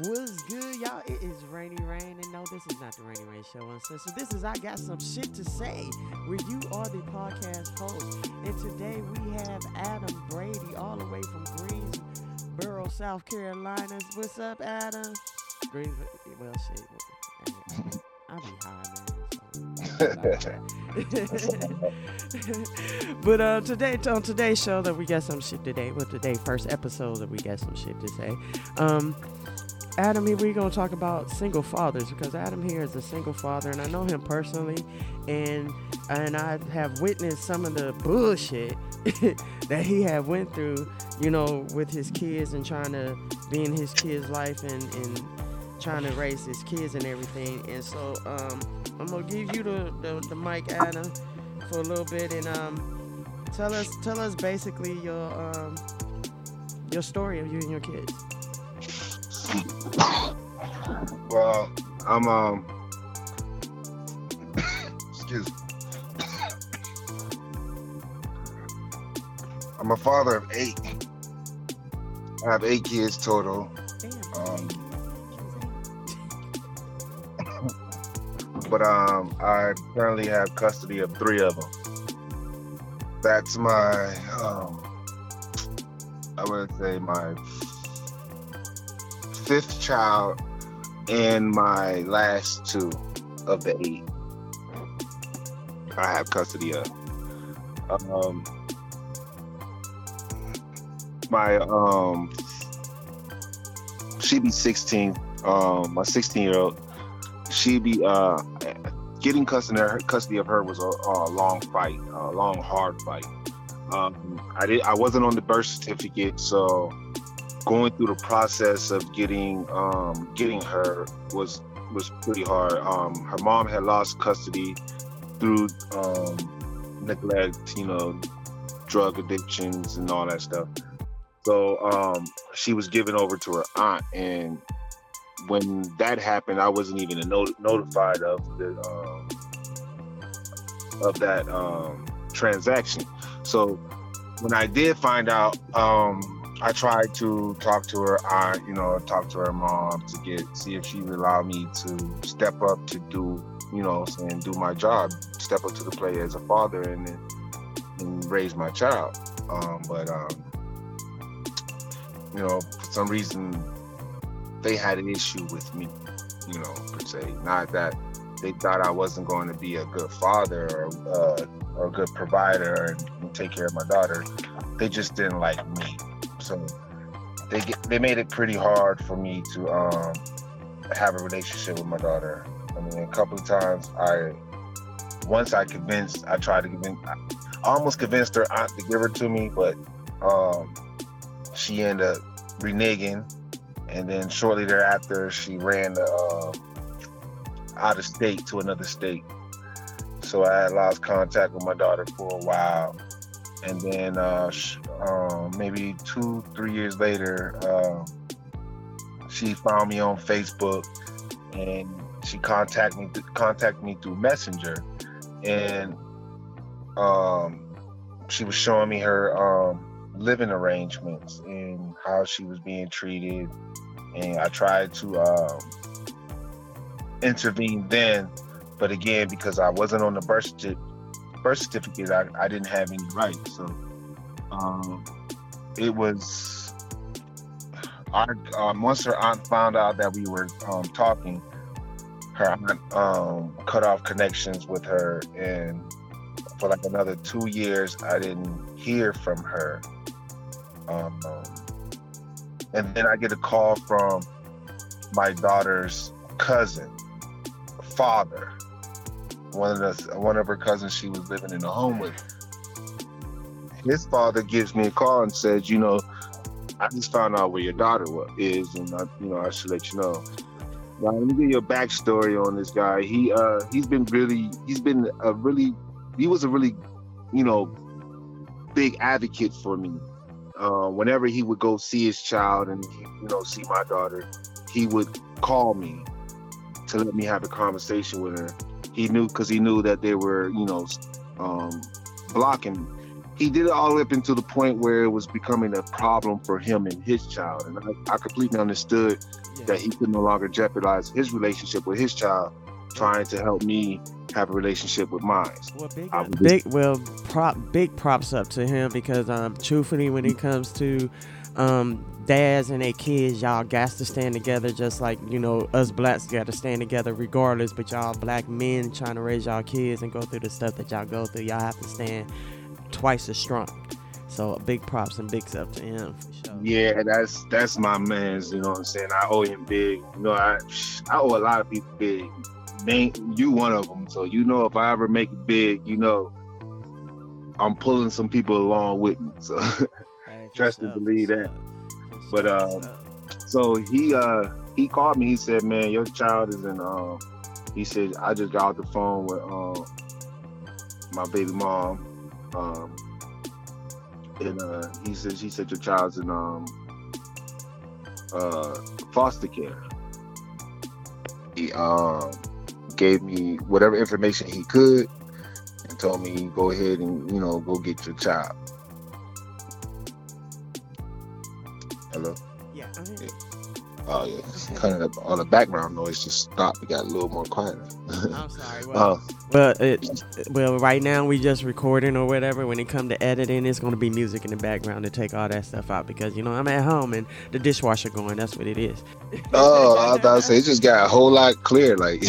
What's good, y'all? It is Rainy Rain, and no, this is not the Rainy Rain Show Uncensored. This is I Got Some Shit to Say, where you are the podcast host. And today we have Adam Brady, all the way from Greensboro, South Carolina. What's up, Adam? Green, well, shit. I be high, man. but uh, today, on today's show, that we got some shit today. Well, today, first episode that we got some shit to say. Um, Adam here, we're gonna talk about single fathers because Adam here is a single father, and I know him personally, and and I have witnessed some of the bullshit that he had went through, you know, with his kids and trying to be in his kids' life and and trying to raise his kids and everything. And so um, I'm gonna give you the, the the mic, Adam, for a little bit, and um, tell us tell us basically your um your story of you and your kids. Well, I'm um excuse me. I'm a father of eight. I have eight kids total. Um, but um, I currently have custody of three of them. That's my, um, I would say my fifth child and my last two of the eight I have custody of. Um, my um, she be 16. Um, my 16 year old, she be uh, getting custody of her, custody of her was a, a long fight, a long hard fight. Um, I did. I wasn't on the birth certificate, so going through the process of getting um, getting her was was pretty hard. Um, her mom had lost custody through um, neglect, you know, drug addictions and all that stuff. So um, she was given over to her aunt, and when that happened, I wasn't even not- notified of the um, of that um, transaction. So when I did find out, um, I tried to talk to her aunt, you know, talk to her mom to get see if she would allow me to step up to do, you know, and do my job, step up to the plate as a father and and raise my child. Um, but um, you know, for some reason, they had an issue with me, you know, per se. Not that they thought I wasn't going to be a good father or, uh, or a good provider and take care of my daughter. They just didn't like me. So they get, they made it pretty hard for me to um, have a relationship with my daughter. I mean, a couple of times I once I convinced, I tried to convince, I almost convinced her aunt to give her to me, but um, she ended up reneging. And then shortly thereafter, she ran uh, out of state to another state. So I had lost contact with my daughter for a while. And then uh, sh- um, maybe two, three years later, uh, she found me on Facebook and she contacted me, contacted me through Messenger and um, she was showing me her um, living arrangements and how she was being treated. And I tried to um, intervene then, but again, because I wasn't on the birth, certi- birth certificate, I, I didn't have any rights. So um, it was. Our, um, once her aunt found out that we were um, talking, her aunt um, cut off connections with her, and for like another two years, I didn't hear from her. Um, and then I get a call from my daughter's cousin, father, one of the one of her cousins she was living in a home with. His father gives me a call and says, you know, I just found out where your daughter is, and I, you know, I should let you know. Now, let me give you a backstory on this guy. He uh he's been really he's been a really he was a really you know big advocate for me. Uh, whenever he would go see his child and you know see my daughter, he would call me to let me have a conversation with her. He knew because he knew that they were you know um, blocking he did it all the way up until the point where it was becoming a problem for him and his child. And I, I completely understood yeah. that he could no longer jeopardize his relationship with his child, trying to help me have a relationship with mine. Well, big, big well, prop, big props up to him because, um, truthfully, when it comes to um, dads and their kids, y'all got to stand together just like, you know, us blacks got to stand together regardless. But y'all black men trying to raise y'all kids and go through the stuff that y'all go through, y'all have to stand twice as strong. So big props and big up to him sure. Yeah, that's that's my man's. You know what I'm saying? I owe him big. You know, I I owe a lot of people big. Man, you one of them. So you know, if I ever make it big, you know, I'm pulling some people along with me. So trust and believe that. But um, so he uh he called me. He said, "Man, your child is in." Um, he said, "I just got off the phone with um my baby mom." Um, and uh, he said, "He said your child's in um uh foster care." He um gave me whatever information he could and told me go ahead and you know go get your child. Hello. Yeah. yeah. Oh yeah, kind of all the background noise just stopped. It got a little more quiet. I'm sorry. Well, uh, but it, well, right now we just recording or whatever. When it come to editing, it's gonna be music in the background to take all that stuff out because you know I'm at home and the dishwasher going. That's what it is. oh, I was about to say it just got a whole lot clear. Like,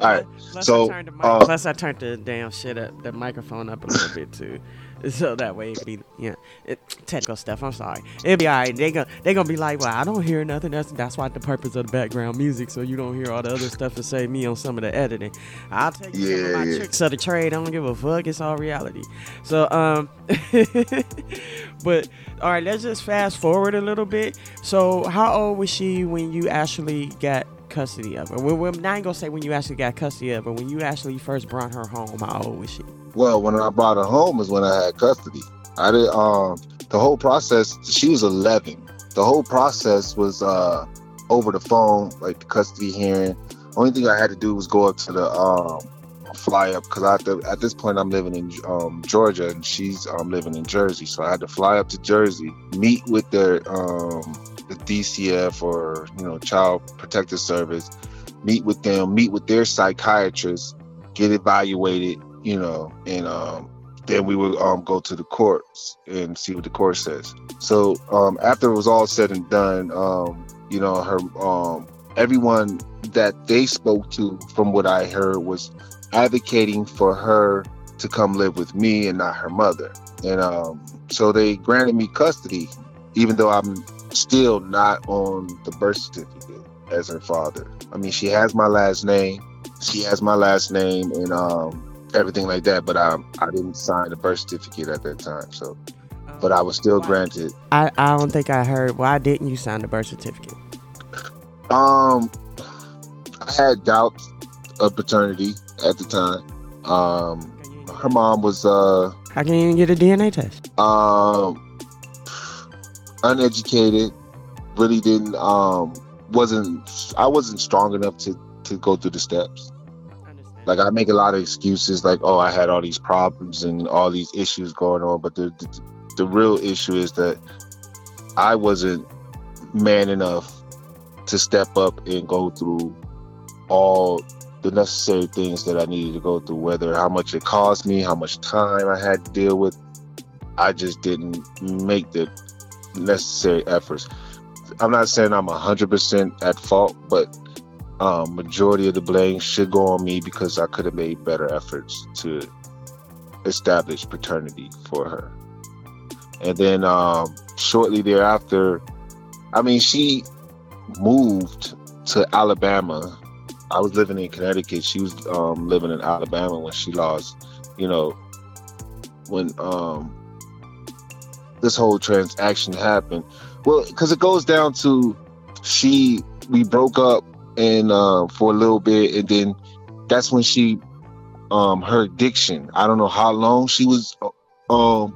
all right. Plus so, I mic- uh, plus I turned the damn shit up, the microphone up a little bit too. so that way it be yeah it, technical stuff. I'm sorry. It'll be alright. They gonna they gonna be like, well, I don't hear nothing. That's that's why the purpose of the background music, so you don't hear all the other stuff to save me on some of the editing. I'll take yeah, some of my yeah. tricks of the trade. I don't give a fuck. It's all reality. So um, but all right, let's just fast forward a little bit. So how old was she when you actually got custody of her? Well, we're not gonna say when you actually got custody of her. When you actually first brought her home, how old was she? Well, when I brought her home is when I had custody. I did um the whole process. She was 11. The whole process was uh over the phone, like the custody hearing. Only thing I had to do was go up to the um fly up because at this point I'm living in um, Georgia and she's um, living in Jersey, so I had to fly up to Jersey, meet with the um, the DCF or you know Child Protective Service, meet with them, meet with their psychiatrist, get evaluated, you know, and um, then we would um, go to the courts and see what the court says. So um, after it was all said and done, um, you know, her um, everyone that they spoke to, from what I heard, was advocating for her to come live with me and not her mother. And um, so they granted me custody, even though I'm still not on the birth certificate as her father. I mean, she has my last name. She has my last name, and um, everything like that. But I I didn't sign the birth certificate at that time, so. But I was still granted. I, I don't think I heard. Why didn't you sign the birth certificate? Um, I had doubts of paternity at the time. Um, her mom was uh. How can you even get a DNA test? Um, uneducated, really didn't um wasn't I wasn't strong enough to to go through the steps. Like I make a lot of excuses, like oh I had all these problems and all these issues going on, but the the, the real issue is that I wasn't man enough to step up and go through all the necessary things that I needed to go through, whether how much it cost me, how much time I had to deal with. I just didn't make the necessary efforts. I'm not saying I'm 100% at fault, but um, majority of the blame should go on me because I could have made better efforts to establish paternity for her. And then um, shortly thereafter, I mean, she moved to Alabama. I was living in Connecticut. She was um, living in Alabama when she lost, you know, when um, this whole transaction happened. Well, because it goes down to she, we broke up and uh, for a little bit, and then that's when she, um, her addiction. I don't know how long she was, um,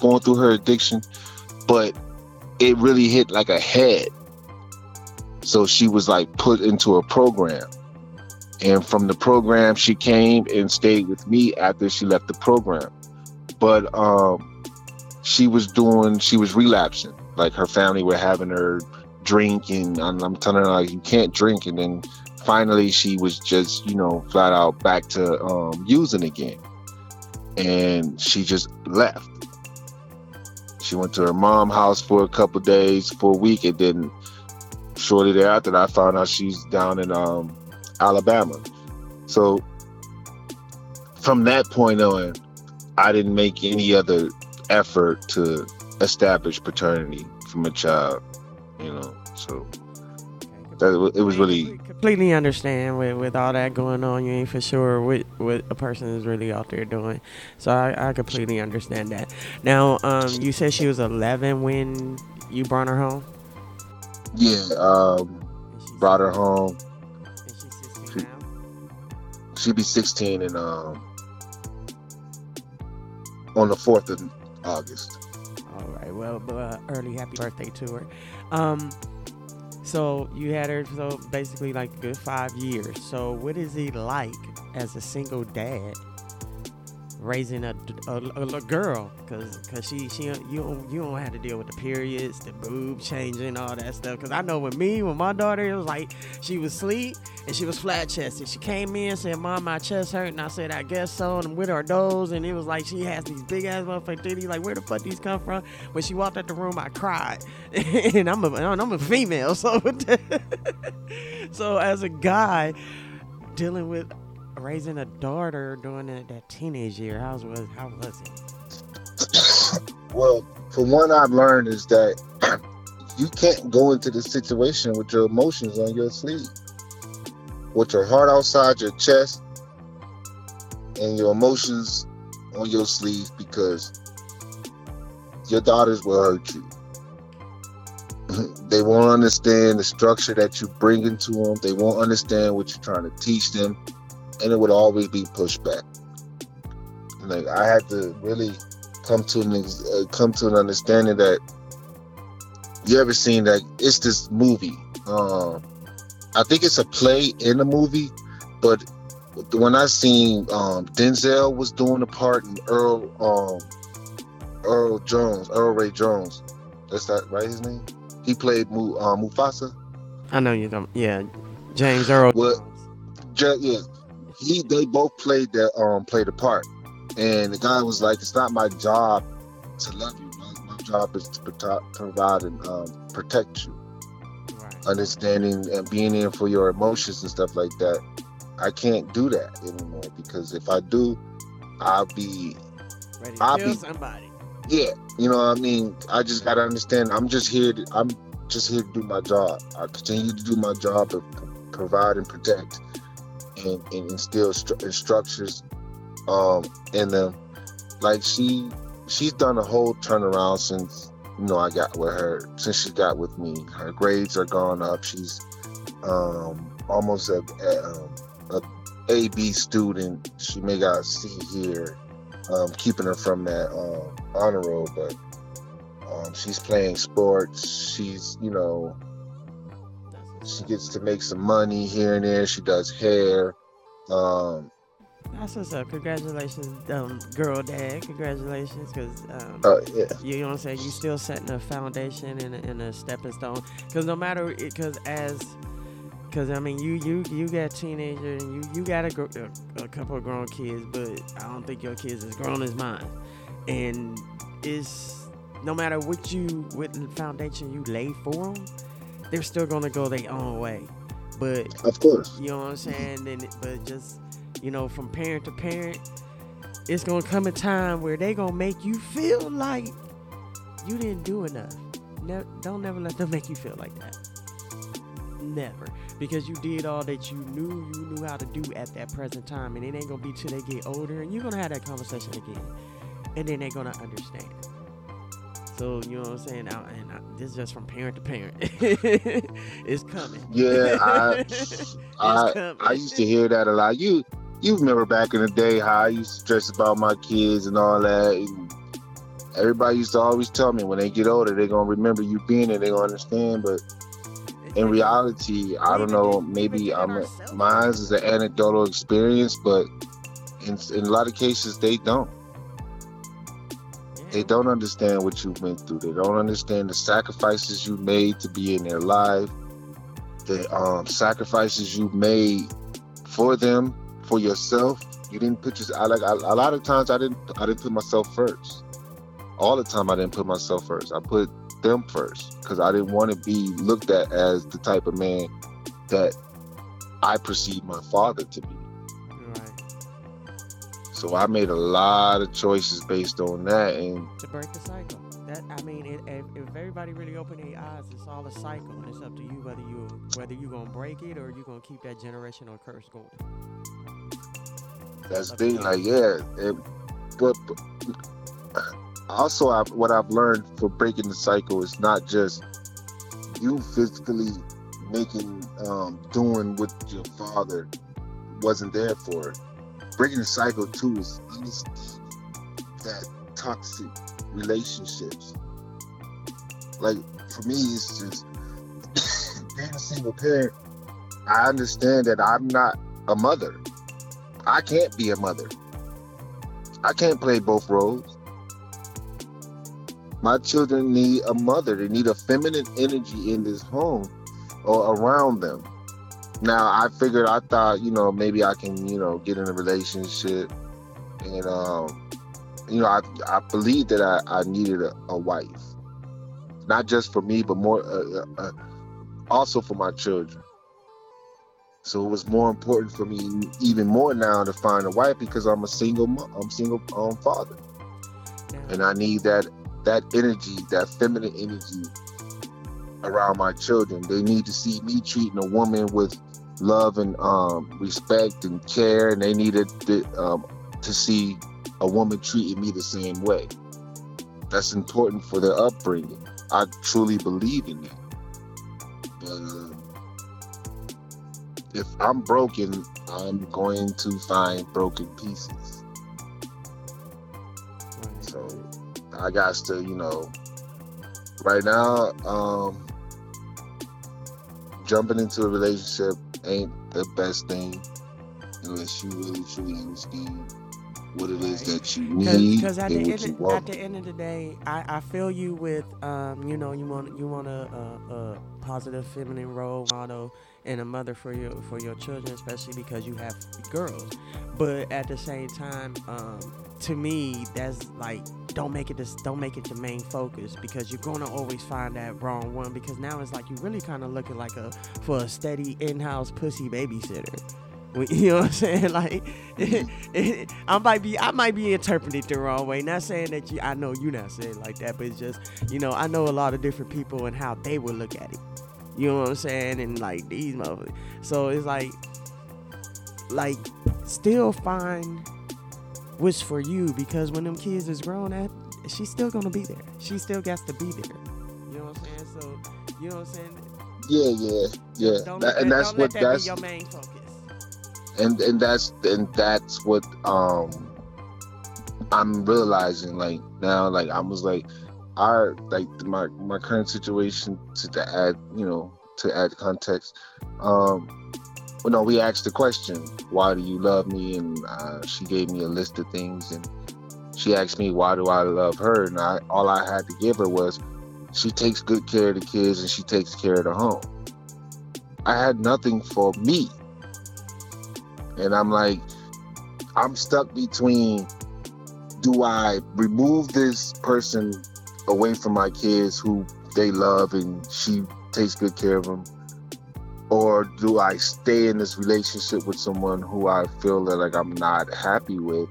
going through her addiction, but it really hit like a head. So she was like put into a program. And from the program, she came and stayed with me after she left the program. but um, she was doing, she was relapsing. Like her family were having her drink, and I'm telling her like you can't drink, and then finally she was just you know flat out back to um, using again, and she just left. She went to her mom house for a couple days, for a week, and then shortly thereafter, I found out she's down in um, Alabama. So from that point on, I didn't make any other effort to establish paternity from a child. You know, so that it was really completely understand with with all that going on. You ain't for sure what what a person is really out there doing. So I, I completely understand that. Now, um, you said she was 11 when you brought her home. Yeah, um, brought her home. She, she'd be 16 and um on the 4th of August. All right. Well, uh, early happy birthday to her. Um, so you had her so basically like good five years. So what is he like as a single dad? Raising a, a, a girl. Because cause she she you don't, you don't have to deal with the periods the boob changing all that stuff. Because i know with me with my daughter it was like she was asleep and she was flat chested. She came in and said mom my chest hurt. And i said i guess so. And with her nose and it was like she has these big ass motherfucking titties. Like where the fuck these come from? When she walked out the room i cried. And i'm a i'm a female so so as a guy dealing with raising a daughter during that, teenage year? How was how was it? well, for one, I've learned is that you can't go into the situation with your emotions on your sleeve, with your heart outside your chest, and your emotions on your sleeve because your daughters will hurt you. they won't understand the structure that you bring into them. They won't understand what you're trying to teach them and it would always be pushed back. Like I had to really come to an uh, come to an understanding that you ever seen that it's this movie. Um, I think it's a play in the movie, but when I seen um, Denzel was doing the part and Earl um, Earl Jones, Earl Ray Jones, that's that right? His name. He played Mu, uh, Mufasa. I know you don't. Yeah, James Earl. Well, yeah, he they both played their um played a part, and the guy was like, "It's not my job to love you. My, my job is to provide and um, protect you, right. understanding and being in for your emotions and stuff like that." I can't do that anymore because if I do, I'll be ready to I'll kill be, somebody. Yeah, you know what I mean. I just gotta understand. I'm just here. To, I'm just here to do my job. I continue to do my job of provide and protect and, and instill stru- structures um, in them. Like she she's done a whole turnaround since you know I got with her since she got with me. Her grades are gone up. She's um, almost a, a, um, a A B student. She may got a C here, um, keeping her from that um, honor roll, but um, she's playing sports. She's you know she gets to make some money here and there. She does hair. Um, That's what's up. Congratulations, um, girl dad. Congratulations, because um, uh, yeah. you know what I'm saying. You still setting a foundation and a, and a stepping stone. Because no matter, because as, because I mean, you you you got teenager and you you got a, a, a couple of grown kids, but I don't think your kids as grown as mine. And it's no matter what you what foundation you lay for them they're still gonna go their own way. But of course, you know what I'm saying. And but just you know, from parent to parent, it's gonna come a time where they gonna make you feel like you didn't do enough. Ne- don't never let them make you feel like that. Never, because you did all that you knew you knew how to do at that present time, and it ain't gonna be till they get older, and you're gonna have that conversation again, and then they're gonna understand. So you know what I'm saying? I, and I, this is just from parent to parent. it's coming. Yeah, I, I, coming. I used to hear that a lot. You, you remember back in the day how I used to stress about my kids and all that. And everybody used to always tell me when they get older, they're gonna remember you being there. They're gonna understand. But in reality, I don't know. Maybe I'm mine is an anecdotal experience, but in in a lot of cases, they don't. They don't understand what you went through. They don't understand the sacrifices you made to be in their life, the um, sacrifices you made for them, for yourself. You didn't put your. I like I, a lot of times I didn't. I didn't put myself first. All the time I didn't put myself first. I put them first because I didn't want to be looked at as the type of man that I perceived my father to be. So I made a lot of choices based on that, and to break the cycle. That I mean, it, if, if everybody really open their eyes, it's all a cycle, and it's up to you whether you whether you gonna break it or you're gonna keep that generational curse going. That's the thing, like yeah, it, but, but also I, what I've learned for breaking the cycle is not just you physically making um, doing what your father wasn't there for breaking the cycle too is that toxic relationships. Like for me, it's just being a single parent. I understand that I'm not a mother. I can't be a mother. I can't play both roles. My children need a mother. They need a feminine energy in this home or around them. Now I figured I thought, you know, maybe I can, you know, get in a relationship and um you know, I I believed that I, I needed a, a wife. Not just for me, but more uh, uh, uh, also for my children. So it was more important for me, even more now, to find a wife because I'm a single, I'm single um, father, and I need that that energy, that feminine energy around my children. They need to see me treating a woman with love and um, respect and care, and they needed to, um, to see a woman treating me the same way. That's important for their upbringing. I truly believe in that. But uh, if I'm broken, I'm going to find broken pieces. So I got to, you know, right now, um, jumping into a relationship ain't the best thing unless you really truly understand what it is that you need because at, the end of, at the end of the day I, I feel you with um you know you want you want a, a, a positive feminine role model and a mother for your for your children especially because you have girls but at the same time um to me that's like don't make it this don't make it your main focus because you're gonna always find that wrong one because now it's like you really kind of looking like a for a steady in-house pussy babysitter you know what I'm saying? Like, I might be, I might be interpreted the wrong way. Not saying that you, I know you're not saying like that, but it's just, you know, I know a lot of different people and how they would look at it. You know what I'm saying? And like these motherfuckers. So it's like, like, still find what's for you because when them kids is grown, up, she's still gonna be there. She still gets to be there. You know what I'm saying? So, you know what I'm saying? Yeah, yeah, yeah. That, and that's what that that's your main focus and and that's and that's what um I'm realizing like now like I was like our like my my current situation to, to add you know to add context um well no we asked the question why do you love me? And uh, she gave me a list of things and she asked me why do I love her? And I all I had to give her was she takes good care of the kids and she takes care of the home. I had nothing for me. And I'm like, I'm stuck between do I remove this person away from my kids who they love and she takes good care of them? Or do I stay in this relationship with someone who I feel that like I'm not happy with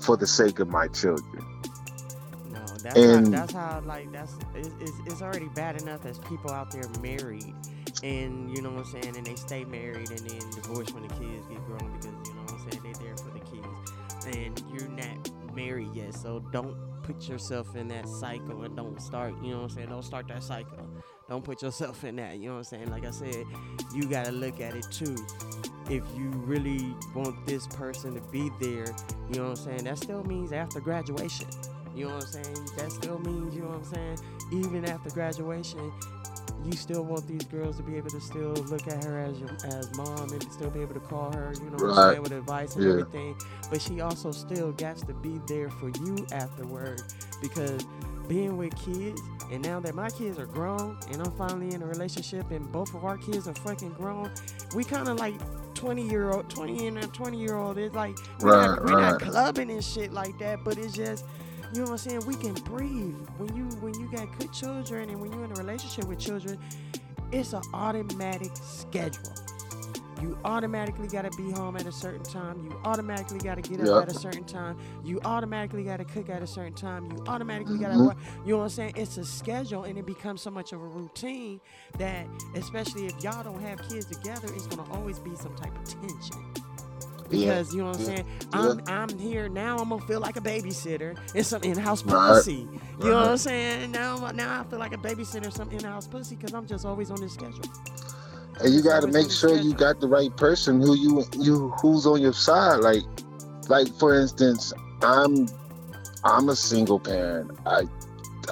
for the sake of my children? No, that's and, how, that's how like that's it's, it's already bad enough as people out there married and you know what I'm saying, and they stay married and then divorce when the kids get grown because you know what I'm saying, they're there for the kids, and you're not married yet, so don't put yourself in that cycle and don't start, you know what I'm saying, don't start that cycle. Don't put yourself in that, you know what I'm saying? Like I said, you gotta look at it too. If you really want this person to be there, you know what I'm saying, that still means after graduation. You know what I'm saying? That still means, you know what I'm saying? Even after graduation, you still want these girls to be able to still look at her as your, as mom and still be able to call her, you know, Right. with advice and Yeah. everything. But she also still got to be there for you afterward because being with kids and now that my kids are grown and I'm finally in a relationship and both of our kids are fucking grown, we kind of like 20 year old, 20 and a 20 year old. It's like we're, not, we're not clubbing and shit like that, but it's just. You know what I'm saying? We can breathe when you when you got good children and when you're in a relationship with children. It's an automatic schedule. You automatically got to be home at a certain time. You automatically got to get up Yep. at a certain time. You automatically got to cook at a certain time. You automatically got to mm-hmm. work. You know what I'm saying? It's a schedule and it becomes so much of a routine that, especially if y'all don't have kids together, it's going to always be some type of tension. Yeah. Because you know what I'm saying? Yeah. I'm I'm here now. I'm gonna feel like a babysitter and some in-house Right. pussy. You know what I'm saying? Now now I feel like a babysitter, some in-house pussy, because I'm just always on this schedule. and you got to make sure you got the right person who you you who's on your side like like for instance i'm i'm a single parent i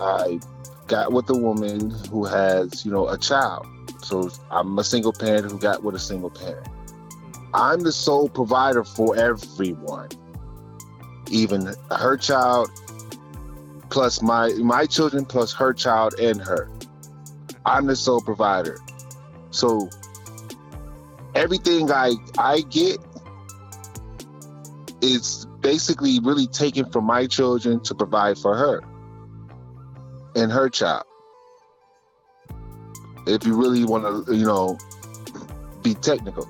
i got with a woman who has you know a child so i'm a single parent who got with a single parent i'm the sole provider for everyone even her child plus my my children plus her child and her i'm the sole provider so everything I I get is basically really taken from my children to provide for her and her child. If you really want to, you know, be technical.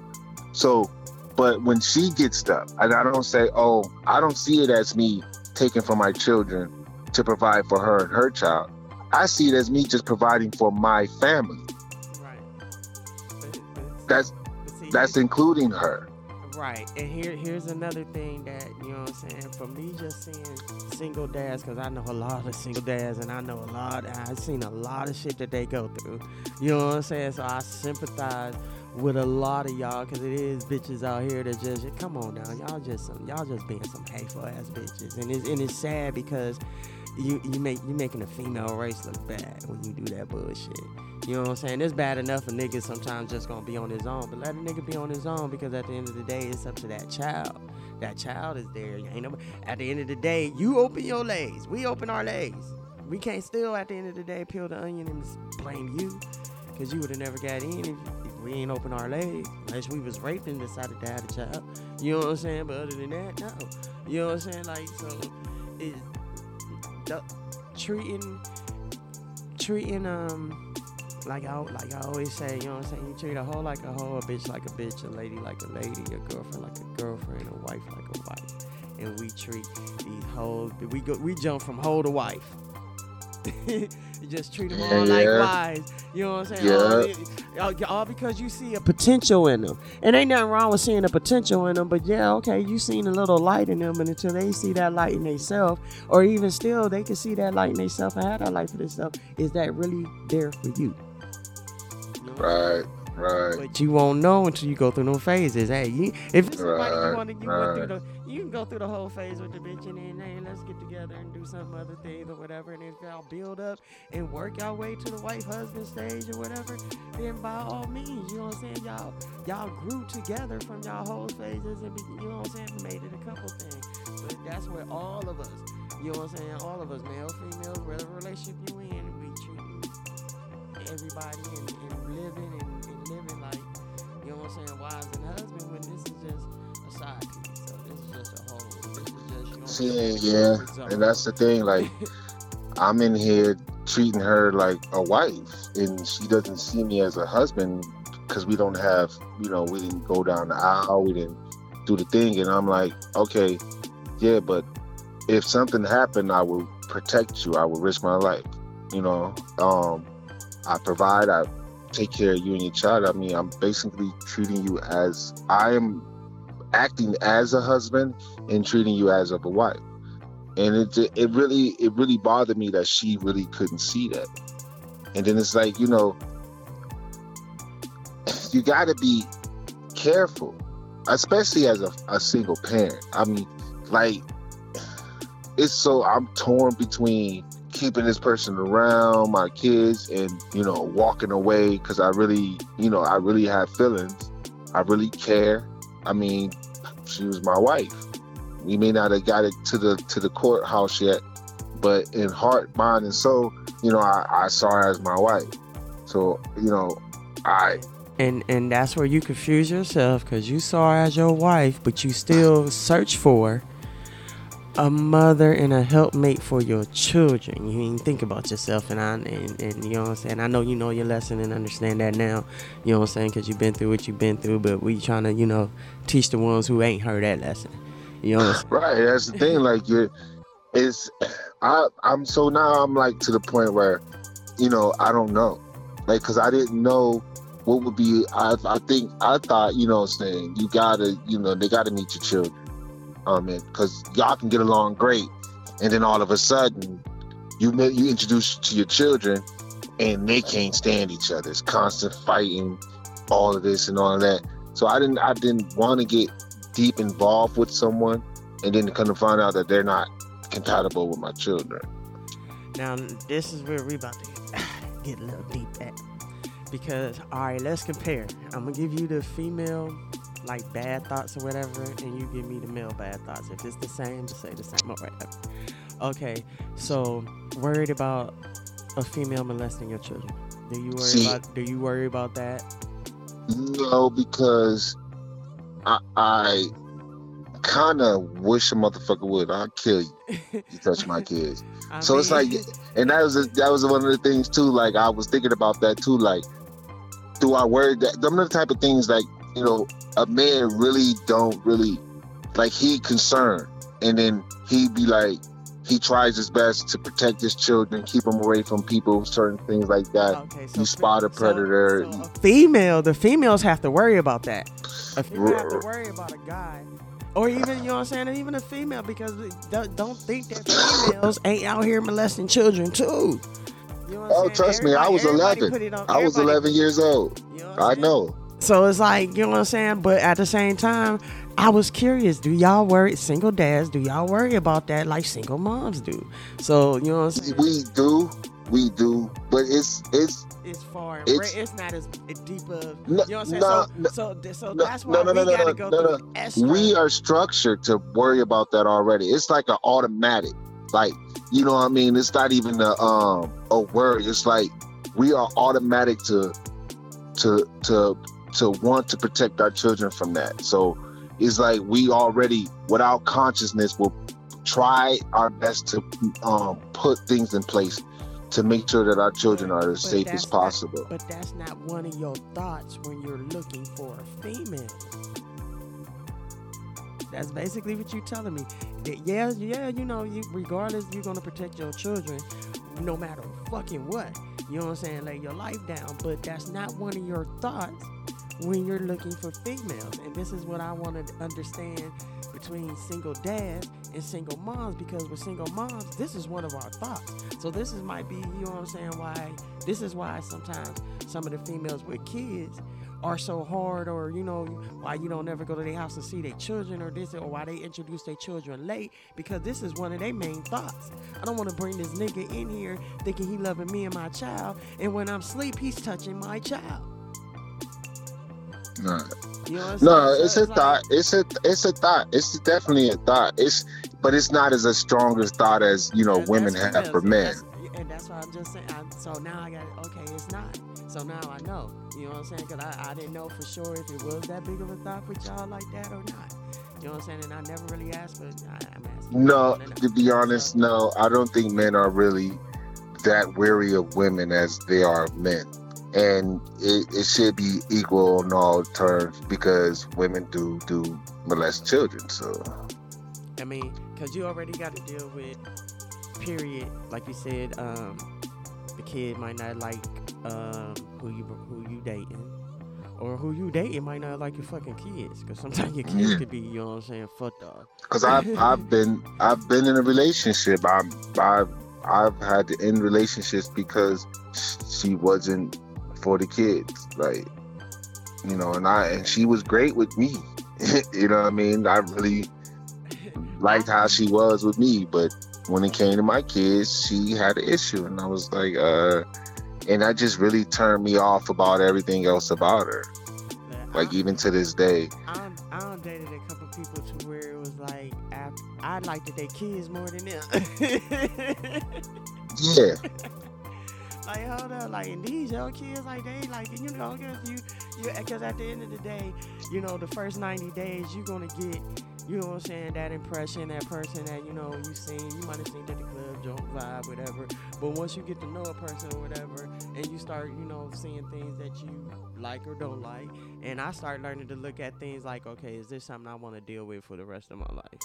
So, but when she gets stuff, and I don't say, oh, I don't see it as me taking from my children to provide for her and her child. I see it as me just providing for my family. Right. That's that's including her. Right, and here here's another thing that you know what I'm saying. For me, just seeing single dads, because I know a lot of single dads, and I know a lot. I've seen a lot of shit that they go through. You know what I'm saying? So I sympathize with a lot of y'all, because it is bitches out here that just come on now, y'all just some y'all just being some hateful ass bitches, and it's and it's sad because you you make you making the female race look bad when you do that bullshit. You know what I'm saying? It's bad enough a nigga sometimes just gonna be on his own, but let a nigga be on his own because at the end of the day, it's up to that child. That child is there. You ain't no, at the end of the day, you open your legs. We open our legs. We can't still at the end of the day peel the onion and blame you because you would have never got in if, we ain't open our legs unless we was raped and decided to have a child. You know what I'm saying? But other than that, no. You know what I'm saying? Like so, it treating treating um like I like I always say, you know what I'm saying? You treat a hoe like a hoe, a bitch like a bitch, a lady like a lady, a girlfriend like a girlfriend, a wife like a wife. And we treat these hoes we go we jump from hoe to wife. just treat them all Yeah, like. You know what I'm saying? Yeah. All, all, because you see a potential in them. And ain't nothing wrong with seeing a potential in them, but yeah, okay, you seen a little light in them, and until they see that light in themselves, or even still, they can see that light in themselves and have that light for themselves. Is that really there for you? Right, right. But you won't know until you go through those phases. Hey, you, if it's somebody you want to, you went through the, you can go through the whole phase with the bitch, and then hey, let's get together and do some other things or whatever. And if y'all build up and work y'all way to the wife husband stage or whatever, then by all means, you know what I'm saying. Y'all, y'all grew together from y'all whole phases, and be, you know what I'm saying, made it a couple things. But that's where all of us, you know what I'm saying, all of us, male, female, whatever relationship you in, we treating everybody and, and living and, and living like, you know what I'm saying, wives and husband just, you know, See, a yeah, and that's the thing. Like, I'm in here treating her like a wife, and she doesn't see me as a husband because we don't have, you know, we didn't go down the aisle, we didn't do the thing, and I'm like, okay, yeah, but if something happened, I will protect you. I will risk my life. You know, um, I provide. I take care of you and your child. I mean, I'm basically treating you as I am acting as a husband and treating you as of a wife. And it it really it really bothered me that she really couldn't see that. And then it's like you know, you got to be careful, especially as a, a single parent. I mean, like it's so I'm torn between keeping this person around my kids and you know walking away because I really you know I really have feelings. I really care. I mean, she was my wife. We may not have got it to the to the courthouse yet, but in heart, mind, and soul, you know, I, I saw her as my wife. So you know, I and and that's where you confuse yourself because you saw her as your wife, but you still search for a mother and a helpmate for your children. You even think about yourself, and I and, and you know what I'm saying. I know you know your lesson and understand that now. You know what I'm saying because you've been through what you've been through. But we trying to you know teach the ones who ain't heard that lesson. You know, what right? That's the thing. Like you, it's I I'm so now I'm like to the point where, you know, I don't know, like because I didn't know what would be. I I think I thought you know what I'm saying you gotta you know they gotta meet your children um, because y'all can get along great, and then all of a sudden, you you introduce to your children, and they can't stand each other. It's constant fighting, all of this and all of that. So I didn't I didn't want to get deep involved with someone, and then to kind of find out that they're not compatible with my children. Now this is where we about to get a little deep at because all right, let's compare. I'm gonna give you the female like bad thoughts or whatever, and you give me the male bad thoughts. If it's the same, just say the same or whatever. Okay, so worried about a female molesting your children? Do you worry See, about? Do you worry about that? No, because I, I kind of wish a motherfucker would. I'll kill you. You touch my kids. so mean, it's like, and that was a, that was one of the things too. Like I was thinking about that too. Like, do I worry that? Them are the type of things like you know a man really don't really like he concerned and then he be like he tries his best to protect his children, keep them away from people, certain things like that. Okay, so you spot a predator. So, so a female, the females have to worry about that. A female have to worry about a guy, or even you know what I'm saying, even a female, because don't think that females ain't out here molesting children too. You know oh, trust everybody, me, I was 11. On, I was 11 years old. You know I know. So it's like, you know what I'm saying? But at the same time, I was curious, do y'all worry single dads, do y'all worry about that like single moms do? So, you know what I'm saying? We do. We do. But it's it's it's far it's, it's not as deep of you know what I'm saying? No, so, so, so that's why no, no, we gotta go through. We are structured to worry about that already. It's like an automatic. Like, you know what I mean? It's not even a um a worry. It's like we are automatic to to to to want to protect our children from that. So it's like we already, without consciousness, will try our best to um, put things in place to make sure that our children are as but safe as possible. Not, but that's not one of your thoughts when you're looking for a female. That's basically what you're telling me. That yeah, yeah, you know, you regardless, you're gonna protect your children, no matter fucking what. You know what I'm saying? Lay your life down, but that's not one of your thoughts when you're looking for females. And this is what I want to understand between single dads and single moms because with single moms, this is one of our thoughts. So this is might be, you know what I'm saying, why this is why sometimes some of the females with kids are so hard or you know why you don't ever go to their house and see their children or this or why they introduce their children late because this is one of their main thoughts i don't want to bring this nigga in here thinking he loving me and my child and when i'm asleep he's touching my child no, you know no, it's a thought. It's a it's a thought. It's definitely a thought. It's but it's not as a strong as thought as you know women have for men. and that's why I'm just saying. I, so now I got. Okay, it's not. So now I know. You know what I'm saying? Because I, I didn't know for sure if it was that big of a thought for y'all like that or not. You know what I'm saying? And I never really asked, but I, am asking. No, to be honest, no. I don't think men are really that wary of women as they are of men and it, it should be equal on all terms because women do do molest children. So, I mean, because you already got to deal with period. Like you said, um, the kid might not like um, who you who you dating. Or who you dating might not like your fucking kids, because sometimes your kids yeah. could be, you know what I'm saying, fucked up. Because I've I've been I've been in a relationship. I've I've I've had to end relationships because she wasn't for the kids. Like, you know, and I and she was great with me. you know what I mean? I really liked how she was with me, but when it came to my kids, she had an issue, and I was like, uh, and that just really turned me off about everything else about her. Like even to this day. I I dated a couple people to where it was like I'd like to date kids more than them. yeah. Like hold up, like and these young kids, like they like you know, you, you, because at the end of the day, you know, the first ninety days you're gonna get you know what I'm saying, that impression, that person that, you know, you seen, you might have seen at the club, joke vibe, whatever. But once you get to know a person or whatever, and you start, you know, seeing things that you like or don't like, and I start learning to look at things like, okay, is this something I want to deal with for the rest of my life?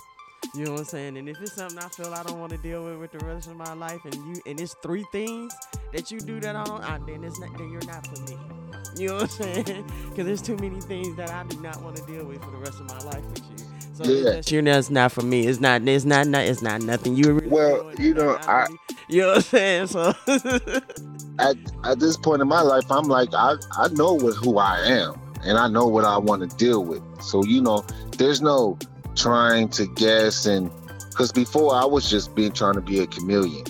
You know what I'm saying? And if it's something I feel I don't want to deal with with the rest of my life, and you and it's three things that you do that I don't, I, then it's not, then you're not for me. You know what I'm saying? Because there's too many things that I do not want to deal with for the rest of my life with you. So yeah. you know, it's not for me. It's not. It's not. not it's not nothing. You really well, you know, I. Really, you know what I'm saying? So. at at this point in my life, I'm like, I I know what who I am, and I know what I want to deal with. So you know, there's no trying to guess and because before I was just being trying to be a chameleon,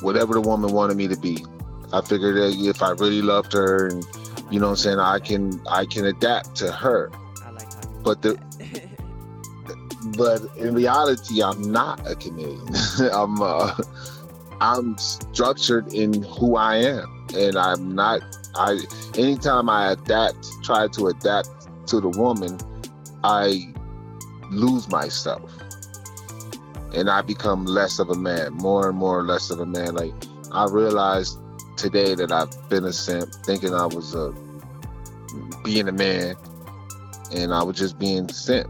whatever the woman wanted me to be. I figured that if I really loved her, and you know, what I'm saying I can I can adapt to her. But the but in reality, I'm not a chameleon. I'm uh, I'm structured in who I am, and I'm not. I anytime I adapt, try to adapt to the woman, I lose myself, and I become less of a man, more and more less of a man. Like I realized today that I've been a simp, thinking I was a being a man, and I was just being simp,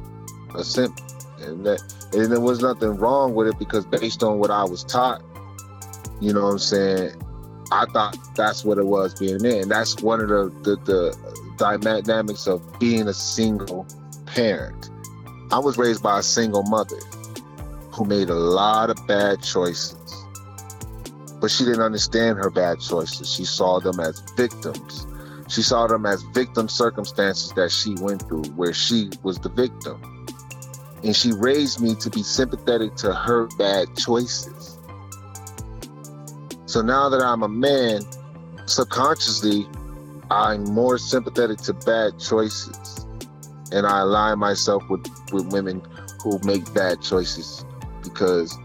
a simp and that and there was nothing wrong with it because based on what I was taught, you know what I'm saying, I thought that's what it was being a man. And that's one of the, the, the dynamics of being a single parent. I was raised by a single mother who made a lot of bad choices. But she didn't understand her bad choices. She saw them as victims. She saw them as victim circumstances that she went through where she was the victim and she raised me to be sympathetic to her bad choices. So now that I'm a man, subconsciously, I'm more sympathetic to bad choices. And I align myself with, with women who make bad choices because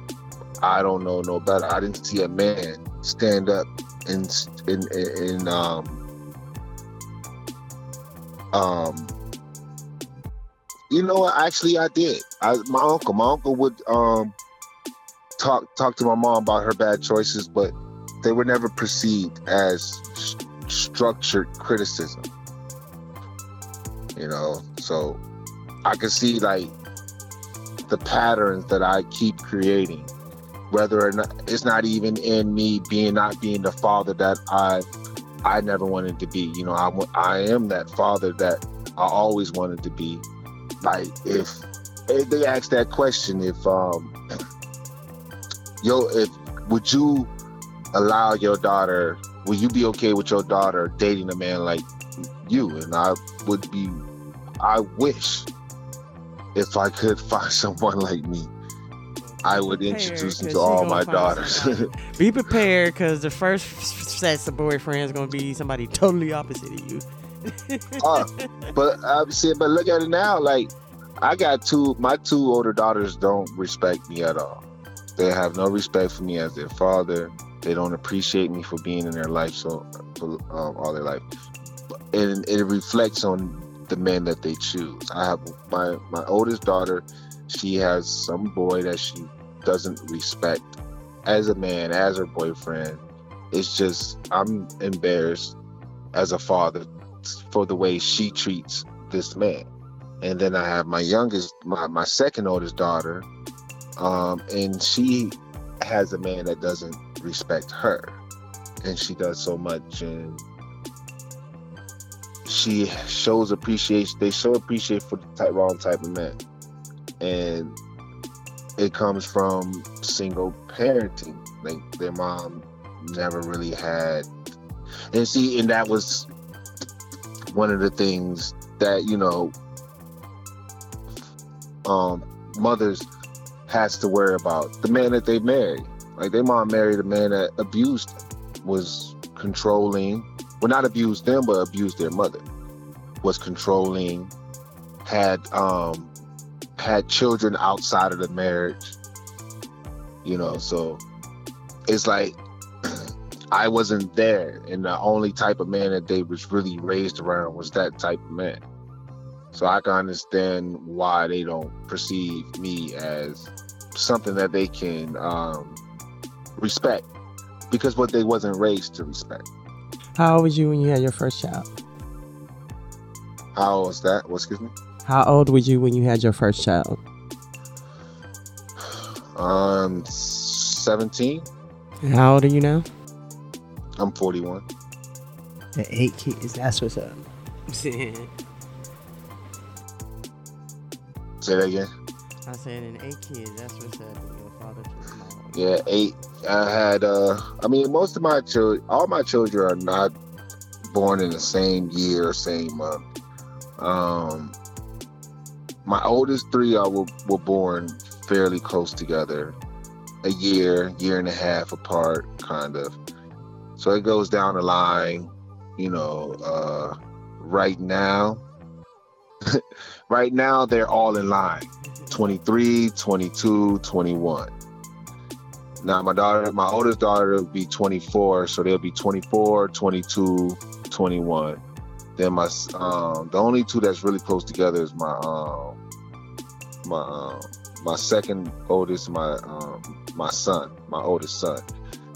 I don't know no better. I didn't see a man stand up and in um um you know? Actually, I did. I, my uncle, my uncle would um, talk talk to my mom about her bad choices, but they were never perceived as st- structured criticism. You know, so I can see like the patterns that I keep creating, whether or not it's not even in me being not being the father that I I never wanted to be. You know, I I am that father that I always wanted to be like if, if they ask that question, if um, yo, if would you allow your daughter? Would you be okay with your daughter dating a man like you? And I would be. I wish if I could find someone like me. I would introduce him to all my daughters. be prepared because the first sets of boyfriends gonna be somebody totally opposite of you uh, but I'm saying, but look at it now. Like, I got two. My two older daughters don't respect me at all. They have no respect for me as their father. They don't appreciate me for being in their life so for um, all their life, and it reflects on the man that they choose. I have my my oldest daughter. She has some boy that she doesn't respect as a man, as her boyfriend. It's just I'm embarrassed as a father for the way she treats this man. And then I have my youngest, my, my second oldest daughter, um, and she has a man that doesn't respect her. And she does so much and she shows appreciation they show appreciation for the type, wrong type of man. And it comes from single parenting. Like their mom never really had and see and that was one of the things that you know um, mothers has to worry about the man that they marry. Like their mom married a man that abused, was controlling, well not abused them, but abused their mother. Was controlling, had um had children outside of the marriage. You know, so it's like I wasn't there, and the only type of man that they was really raised around was that type of man. So I can understand why they don't perceive me as something that they can um, respect, because what they wasn't raised to respect. How old was you when you had your first child? How old was that? What, excuse me? How old were you when you had your first child? I'm 17. And how old are you now? I'm 41. The eight kids. That's what's up. Say that again. I said in eight kids. That's what's up. Your father to small. Yeah, eight. I had. uh I mean, most of my children, all my children are not born in the same year same month. Um, my oldest three are were, were born fairly close together, a year, year and a half apart, kind of. So it goes down the line, you know. Uh, right now, right now they're all in line 23, 22, 21. Now my daughter, my oldest daughter will be 24, so they'll be 24, 22, 21. Then my um the only two that's really close together is my um my um, my second oldest, my um my son, my oldest son.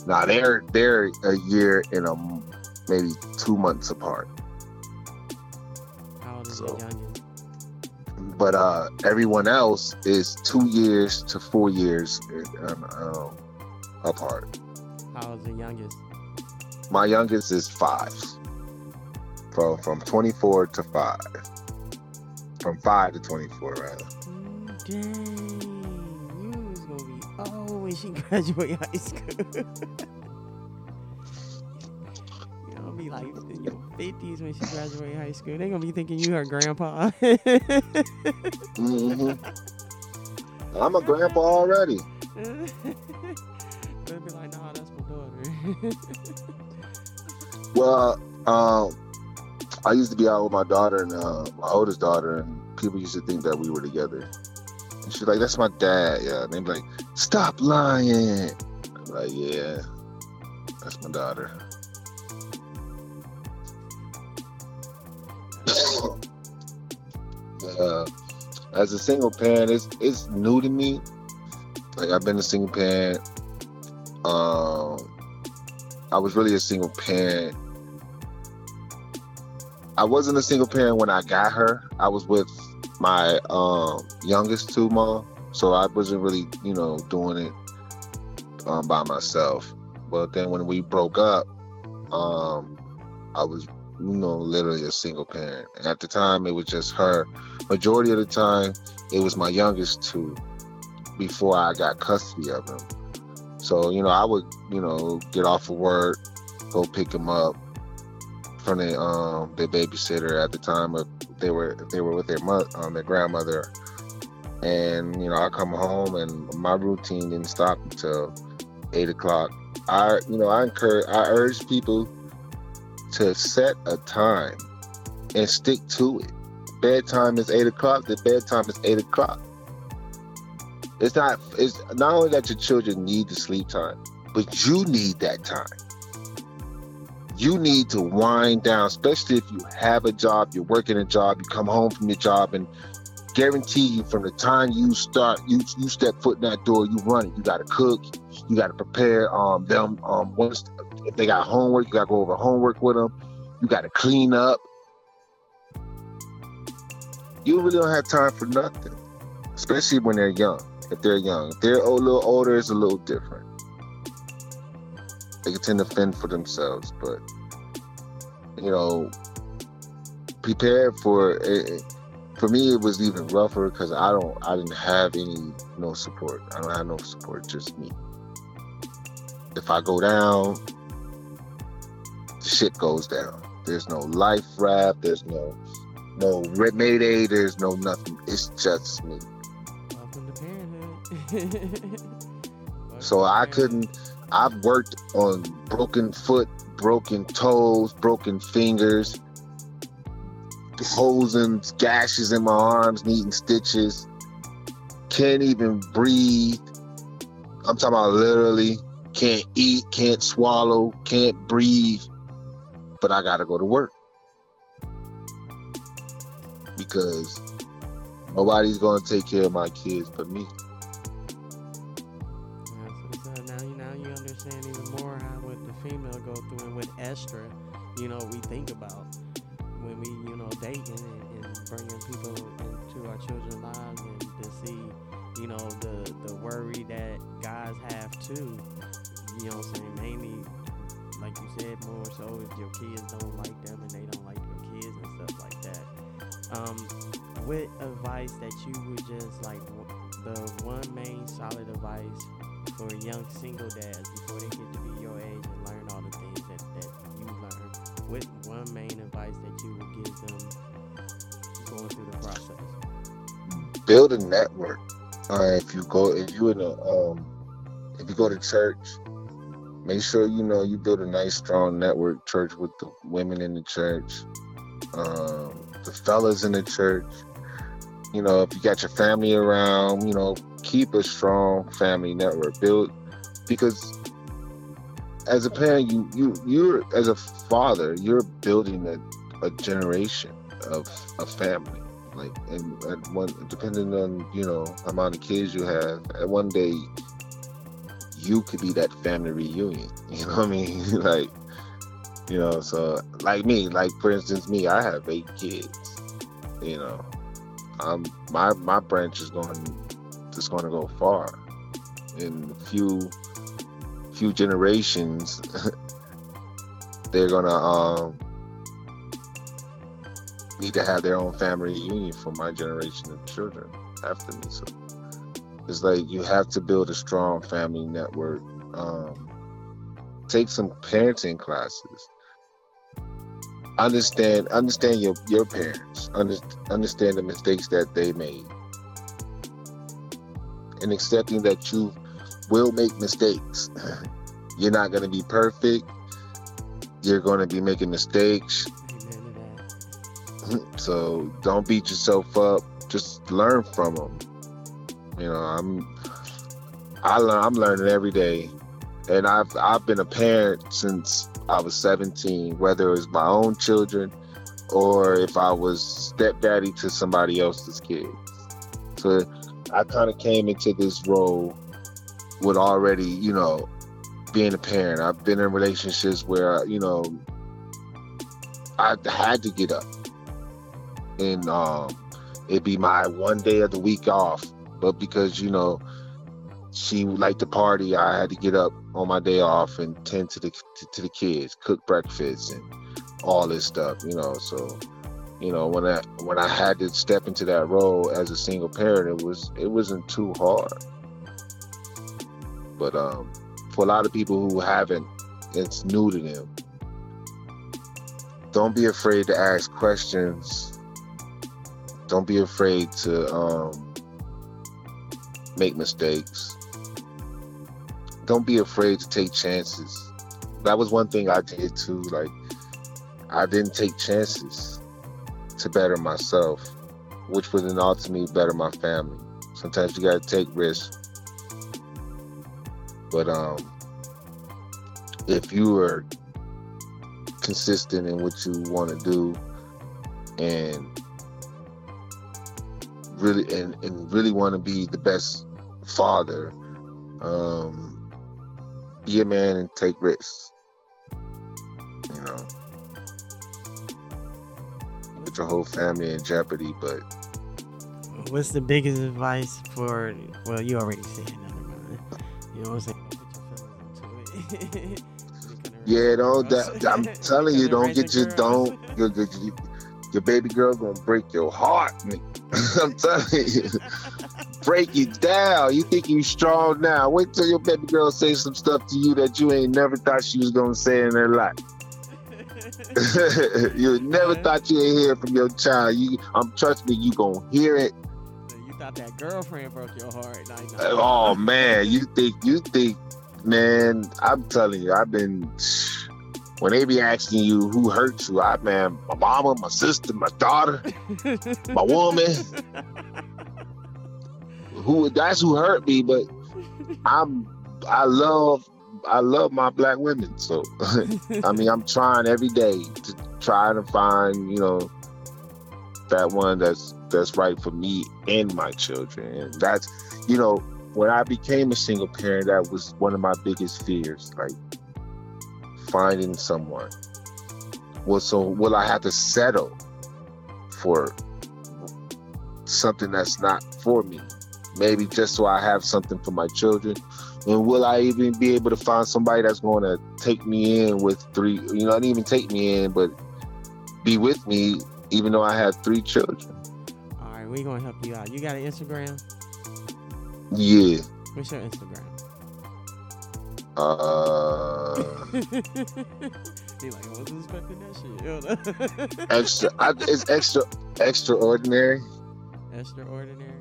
Now they're they're a year and a maybe two months apart. How old is So- but uh, everyone else is two years to four years um, um, apart. How old is the youngest? My youngest is five, from from 24 to five, from five to 24 rather. Mm, dang, you was gonna be old when she graduate high school. you gonna be like in your fifties when she graduate high school. They gonna be thinking you her grandpa. hmm I'm a grandpa already. Be like, nah, that's my daughter. Well, um, I used to be out with my daughter and uh, my oldest daughter, and people used to think that we were together. And she's like, "That's my dad." Yeah, and they be like, "Stop lying." I'm like, "Yeah, that's my daughter." uh, as a single parent, it's it's new to me. Like I've been a single parent. Um, I was really a single parent. I wasn't a single parent when I got her. I was with my um, youngest two mom, so I wasn't really, you know, doing it um, by myself. But then when we broke up, um, I was, you know, literally a single parent. And at the time, it was just her. Majority of the time, it was my youngest two before I got custody of him. So, you know, I would, you know, get off of work, go pick them up from the um their babysitter at the time of they were they were with their mother um, their grandmother. And, you know, I come home and my routine didn't stop until eight o'clock. I you know, I encourage I urge people to set a time and stick to it. Bedtime is eight o'clock, the bedtime is eight o'clock. It's not it's not only that your children need the sleep time, but you need that time. You need to wind down, especially if you have a job, you're working a job, you come home from your job, and guarantee you from the time you start, you you step foot in that door, you run it. You got to cook, you got to prepare um them um once if they got homework, you got to go over homework with them. You got to clean up. You really don't have time for nothing, especially when they're young. If they're young, if they're a little older, it's a little different. They can tend to fend for themselves, but you know, prepare for it. For me, it was even rougher because I don't, I didn't have any no support. I don't have no support, just me. If I go down, the shit goes down. There's no life raft. There's no no red mayday. There's no nothing. It's just me. So I couldn't. I've worked on broken foot, broken toes, broken fingers, holes and gashes in my arms, needing stitches. Can't even breathe. I'm talking about literally can't eat, can't swallow, can't breathe. But I gotta go to work because nobody's gonna take care of my kids but me. Understand even more how what the female go through and what extra, you know, we think about when we, you know, dating and, and bringing people into our children's lives and to see, you know, the the worry that guys have too. You know what I'm saying? Mainly, like you said, more so if your kids don't like them and they don't like your kids and stuff like that. Um, what advice that you would just like the one main solid advice for young single dads before they get to be your age and learn all the things that, that you learn. What one main advice that you would give them going through the process? build a network. Uh, if you go, if you in a, um, if you go to church, make sure you know you build a nice, strong network. Church with the women in the church, um, the fellas in the church. You know, if you got your family around, you know, keep a strong family network. Build because as a parent, you you you're as a father, you're building a, a generation of a family. Like and one depending on you know amount of kids you have at one day you could be that family reunion you know what i mean? Like you know so like me like for instance me i have eight kids you know. Um my my branch is going just going to go far in a few few generations they're gonna um need to have their own family reunion for my generation of children after me. So it's like you have to build a strong family network. Um, take some parenting classes. Understand understand your your parents. Under, understand the mistakes that they made. And accepting that you will make mistakes. You're not going to be perfect. You're going to be making mistakes. So don't beat yourself up. Just learn from them. You know, I'm I learn I'm learning every day. And I've I've been a parent since I was 17, whether it was my own children or if I was stepdaddy to somebody else's kids. So I kind of came into this role with already, you know, being a parent. I've been in relationships where, you know, I had to get up and um, it'd be my one day of the week off. But because you know she liked to party, I had to get up on my day off and tend to the to, to the kids, cook breakfast and all this stuff. You know, so you know when I when I had to step into that role as a single parent, it was it wasn't too hard. But um, for a lot of people who haven't, it's new to them. Don't be afraid to ask questions don't be afraid to um, make mistakes. Don't be afraid to take chances. That was one thing I did too. Like, I didn't take chances to better myself, which would then ultimately better my family. Sometimes you got to take risks. But um, if you are consistent in what you want to do and really and, and really want to be the best father um be a man and take risks put your whole family in jeopardy but What's the biggest advice for? Well, you already said. it, You know what I'm saying? Don't put your feelings into it. yeah don't that, i'm telling you don't get your don't your, your, your baby girl gonna break your heart i'm telling you break you down you think you strong now wait till your baby girl say some stuff to you that you ain't never thought she was gonna say in her life you never Okay. thought you would hear from your child. You, I'm trust me, you gonna hear it. You thought that girlfriend broke your heart. No. Oh man, you think you think, man? I'm telling you, I've been. When they be asking you who hurt you, I man, my mama, my sister, my daughter, my woman, who that's who hurt me. But I'm, I love, I love my black women. So, I mean, I'm trying every day to try to find, you know, that one that's that's right for me and my children. And that's, you know, when I became a single parent, that was one of my biggest fears, like finding someone. Well, so will I have to settle for something that's not for me? Maybe just so I have something for my children. And will I even be able to find somebody that's going to take me in with three, you know, not even take me in, but be with me, even though I have three children? All right, we gonna help you out. You got an Instagram? Yeah. What's your Instagram? Uh, he like, I wasn't expecting that shit. extra. I, it's extra. Extraordinary. Extraordinary.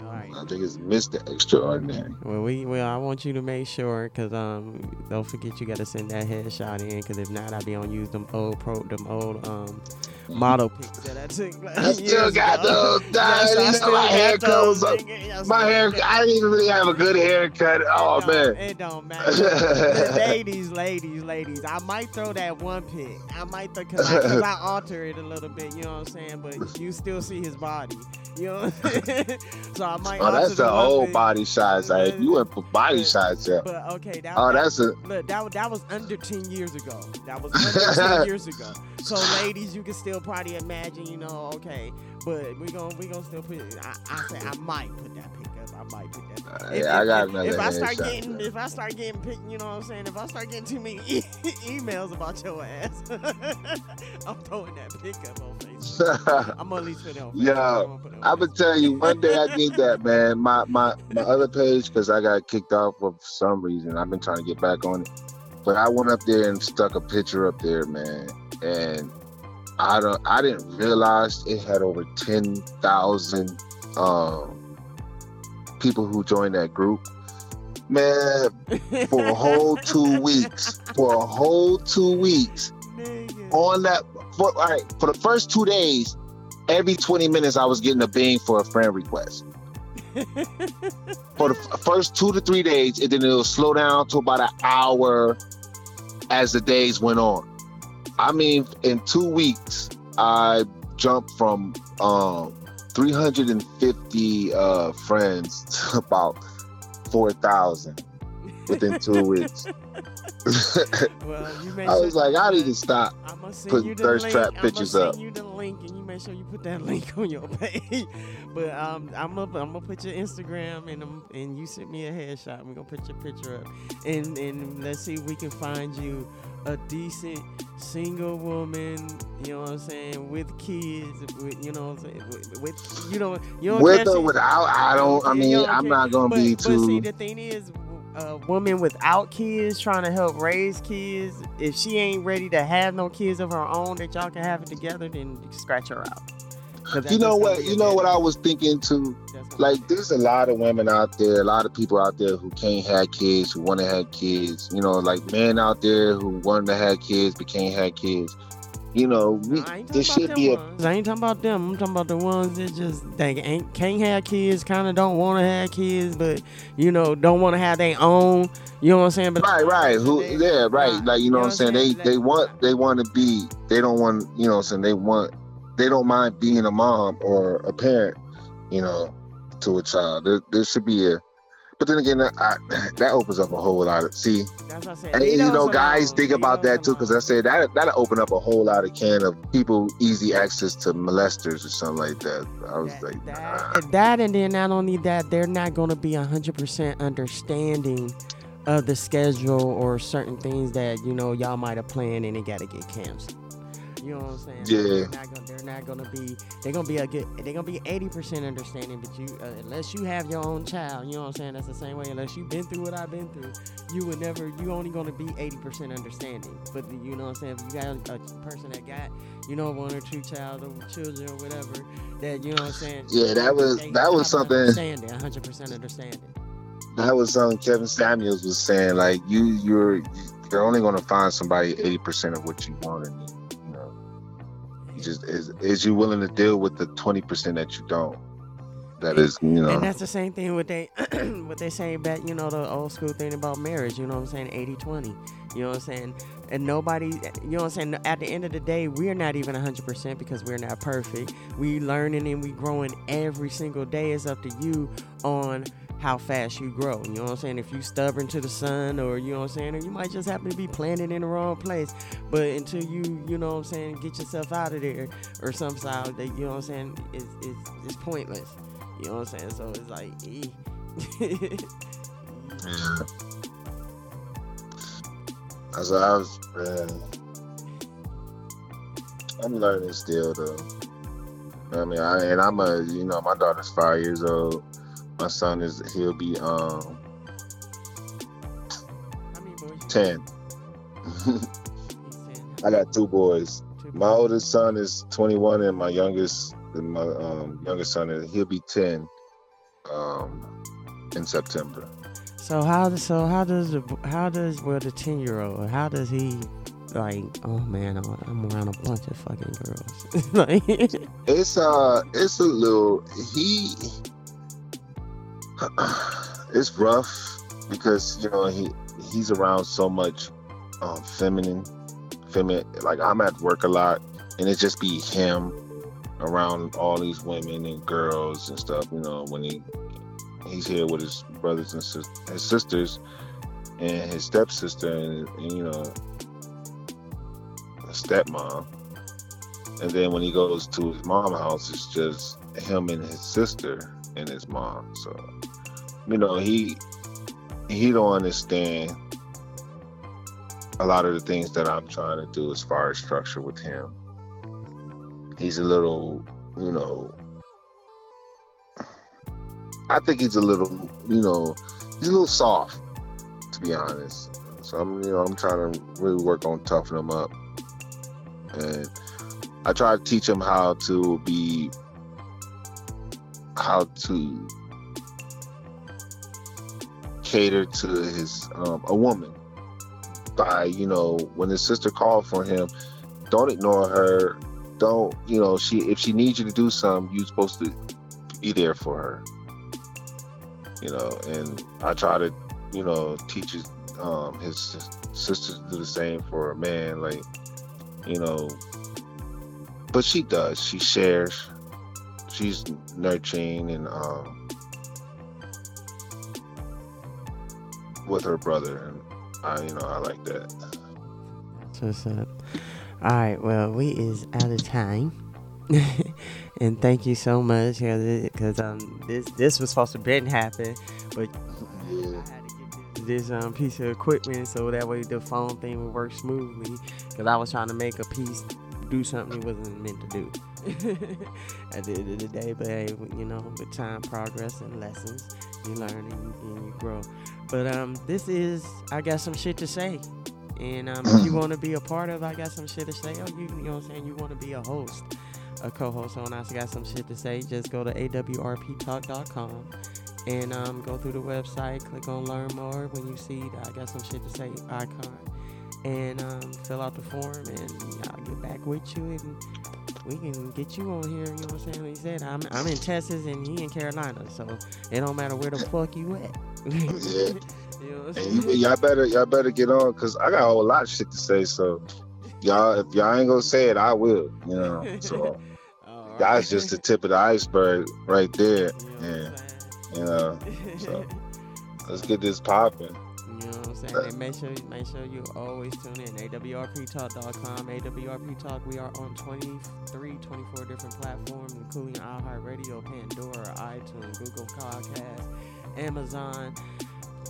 All right. I think it's Mr. Extraordinary. Well, we well, I want you to make sure, cause um, don't forget you gotta send that headshot in, cause if not, I'll be on use them old pro, them old um model pics that I took. Like, I still got ago. those. Yes, I Yes, still my hair goes up. My I hair. I didn't even really have a good haircut. Oh it man. it don't matter. ladies, ladies, ladies. I might throw that one pic. I might because I, 'cause I alter it a little bit. You know what I'm saying? But you still see his body. You know. What I'm saying? so I might. Oh, that's the old body size. Like you went for body But- shots, yeah. But okay, that, Oh, that- that's a. Look, that, that was under 10 years ago. That was under 10 years ago. So, ladies, you can still probably imagine, you know, okay, but we gon' we gonna still put. I, I say I might put that pick up. I might put that. Uh, If- yeah, I got another if I start getting, if I start getting pick, you know what I'm saying? If I start getting too many e- emails about your ass, I'm throwing that pick up on Facebook. I'm gonna at least put it on. Facebook. Yo, I'm gonna put it on I'm gonna tell you, one day I did that, man. My my my other page, because I got kicked off for some reason. I've been trying to get back on it, but I went up there and stuck a picture up there, man. And I don't, I didn't realize it had over ten thousand um, people who joined that group. Man, for a whole two weeks, for a whole two weeks, Nigga. on that for all right for the first two days every 20 minutes i was getting a bing for a friend request for the first two to three days and then it'll slow down to about an hour as the days went on i mean in two weeks i jumped from um 350 uh friends to about 4000 within two weeks well, you i sure was like i need to stop putting thirst link. trap pictures up. send you the link, and you make sure you put that link on your page. but um, I'm gonna I'm gonna put your Instagram and um, and you send me a headshot. We're gonna put your picture up, and and let's see if we can find you a decent single woman. You know what I'm saying? With kids, with you know what I'm saying? With, with you know you don't with or without, I don't. I mean, don't I'm not gonna but, be but see, the thing is, a woman without kids trying to help raise kids, if she ain't ready to have no kids of her own that y'all can have it together, then scratch her out. 'Cause that's You know what? You know what I was thinking too. that's Like, there's a lot of women out there, a lot of people out there who can't have kids, who want to have kids. You know, like men out there who want to have kids but can't have kids. You know, we, I ain't talking should about be them a. ones. I ain't talking about them. I'm talking about the ones that just they ain't can't have kids, kind of don't want to have kids, but you know don't want to have their own. You know what I'm saying? But Right, right. Who? They- Yeah, right. right. Like you know what I'm saying. They they want they want to be. They don't want. You know what I'm saying. They want. They don't mind being a mom or a parent. You know, to a child. There, there should be a. But then again, I, that opens up a whole lot of see. that's what I said. And you know, guys think about that too, because I said that that'll open up a whole lot of can of people easy access to molesters or something like that. I was that, like, nah. that, that and then not only that they're not going to be 100% understanding of the schedule or certain things that you know y'all might have planned and it got to get canceled You know what I'm saying? Yeah. They're not gonna. They're not gonna be. They're gonna be a good. They're gonna be 80% understanding. But you, uh, unless you have your own child, you know what I'm saying? That's the same way. Unless you've been through what I've been through, you would never. You only gonna be 80% understanding. But you know what I'm saying? If you got a person that got, you know, one or two child or children or whatever, that you know what I'm saying? Yeah, that was- that was something- Understanding, 100% understanding. That was something Kevin Samuels was saying. Like you, you're you're only gonna find somebody eighty percent of what you want, and you know, just is is you willing to deal with the twenty percent that you don't. That is, you know, And that's the same thing with they what they say back, you know, the old school thing about marriage, you know what I'm saying, 80-20. You know what I'm saying? And nobody you know what I'm saying, at the end of the day, we're not even 100% because we're not perfect. We learning and we growing every single day. It's up to you on how fast you grow. You know what I'm saying? If you stubborn to the sun or you know what I'm saying, or you might just happen to be planted in the wrong place. But until you, you know what I'm saying, get yourself out of there or somehow that you know what I'm saying, it's, it's, it's pointless. You know what I'm saying? So it's like, eh. yeah. As I was, man, I'm learning still though. I mean, I, and I'm a, you know, my daughter's five years old. My son is, he'll be um How many boys ten. 10. I got two boys. My oldest son is 21, and my youngest, my um, youngest son is he'll be 10 um, in September. So how does so how does the how does well the ten year old how does he like oh man I'm- I'm around a bunch of fucking girls like It's uh, it's a little he. It's rough because you know he he's around so much um, feminine, feminine. Like I'm at work a lot, and it just be him around all these women and girls and stuff. You know when he he's here with his brothers and sis- his sisters and his stepsister and, and you know stepmom. And then when he goes to his mom's house, it's just him and his sister and his mom. So, you know, he he don't understand a lot of the things that I'm trying to do as far as structure with him. He's a little, you know, I think he's a little, you know, he's a little soft, to be honest. So I'm, you know, I'm trying to really work on toughening him up, and I try to teach him how to be, how to cater to his um, a woman by you know when his sister called for him, don't ignore her. Don't you know she if she needs you to do something, you're supposed to be there for her. You know, and I try to you know teach his um, his do the same for a man, like you know. But she does. She shares. She's nurturing and um, with her brother, and I, you know, I like that. That's what's up. All right, well, we is out of time, and thank you so much because um this this was supposed to been happen, but Yeah. I had to get this, this um piece of equipment so that way the phone thing would work smoothly. Because I was trying to make a piece do something it wasn't meant to do. At the end of the day, but hey, you know, with time, progress, and lessons, you learn and you, and you grow. But um, this is I got some shit to say. And um, if you want to be a part of, I got some shit to say. Oh, you, you know what I'm saying? You want to be a host, a co-host on I got some shit to say. Just go to awrptalk.com and um, go through the website, click on learn more. When you see the I got some shit to say icon, and um, fill out the form, and I'll get back with you, and we can get you on here. You know what I'm saying? You said, I'm I'm in Texas and he in Carolina, so it don't matter where the fuck you at. Yeah. You know what I'm And you, saying? y'all better, y'all better get on, cause I got a whole lot of shit to say. So, y'all, if y'all ain't gonna say it, I will. You know. So, All that's just the tip of the iceberg right there. You know Yeah. You know. so, Let's get this popping. You know what I'm saying? And make sure make sure you always tune in. AWRPtalk.com. AWRP Talk. We are on 23, 24 different platforms, including iHeartRadio, Pandora, iTunes, Google Podcast, Amazon,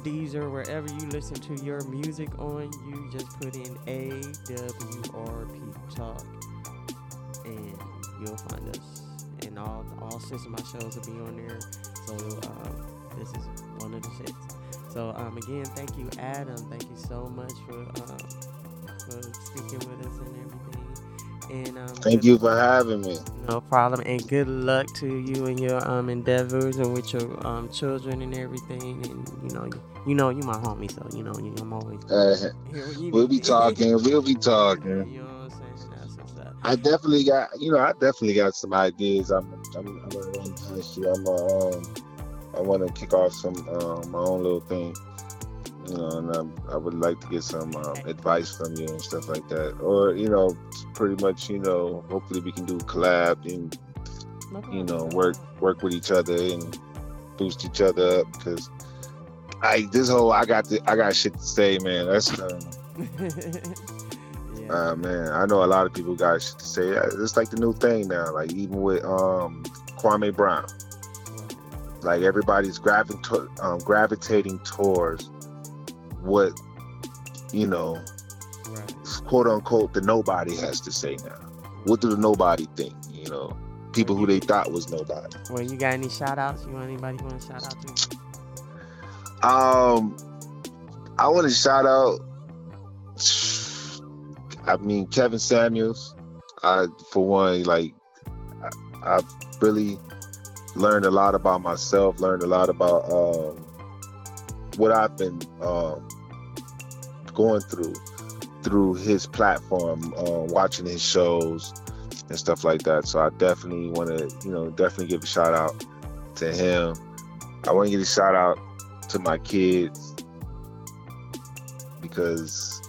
Deezer, wherever you listen to your music on, you just put in AWRP Talk. And you'll find us. And all all six of my shows will be on there. So um, this is one of the six. So um, again, thank you, Adam. Thank you so much for um, for speaking with us and everything. And um, Thank you for having me. No problem, and good luck to you and your um endeavors and with your um children and everything. And you know, you, you know, you my homie, so you know, you, I'm always Uh, we'll be talking. We'll be You talking. know I'm what's up. I definitely got, you know, I definitely got some ideas. I'm, I'm, I'm gonna run past you. I'm, um, I want to kick off some, um, my own little thing. You know, and um, I would like to get some um, advice from you and stuff like that, or you know, pretty much, you know, hopefully we can do a collab and you know work work with each other and boost each other up because I this whole I got the, I got shit to say, man. That's uh, yeah. uh, man. I know a lot of people got shit to say. Uh, It's like the new thing now. Like even with um Kwame Brown, like everybody's gravitating um, gravitating towards what you know, right. quote unquote, the nobody has to say now. What do the nobody think? You know, people who they thought was nobody. Well, you got any shout outs? You want anybody you want to shout out to? Um, I want to shout out. I mean, Kevin Samuels. I, for one, like, I, I've really learned a lot about myself. Learned a lot about um, what I've been um, going through through his platform, uh, watching his shows and stuff like that. So I definitely want to, you know, definitely give a shout out to him. I want to give a shout out to my kids because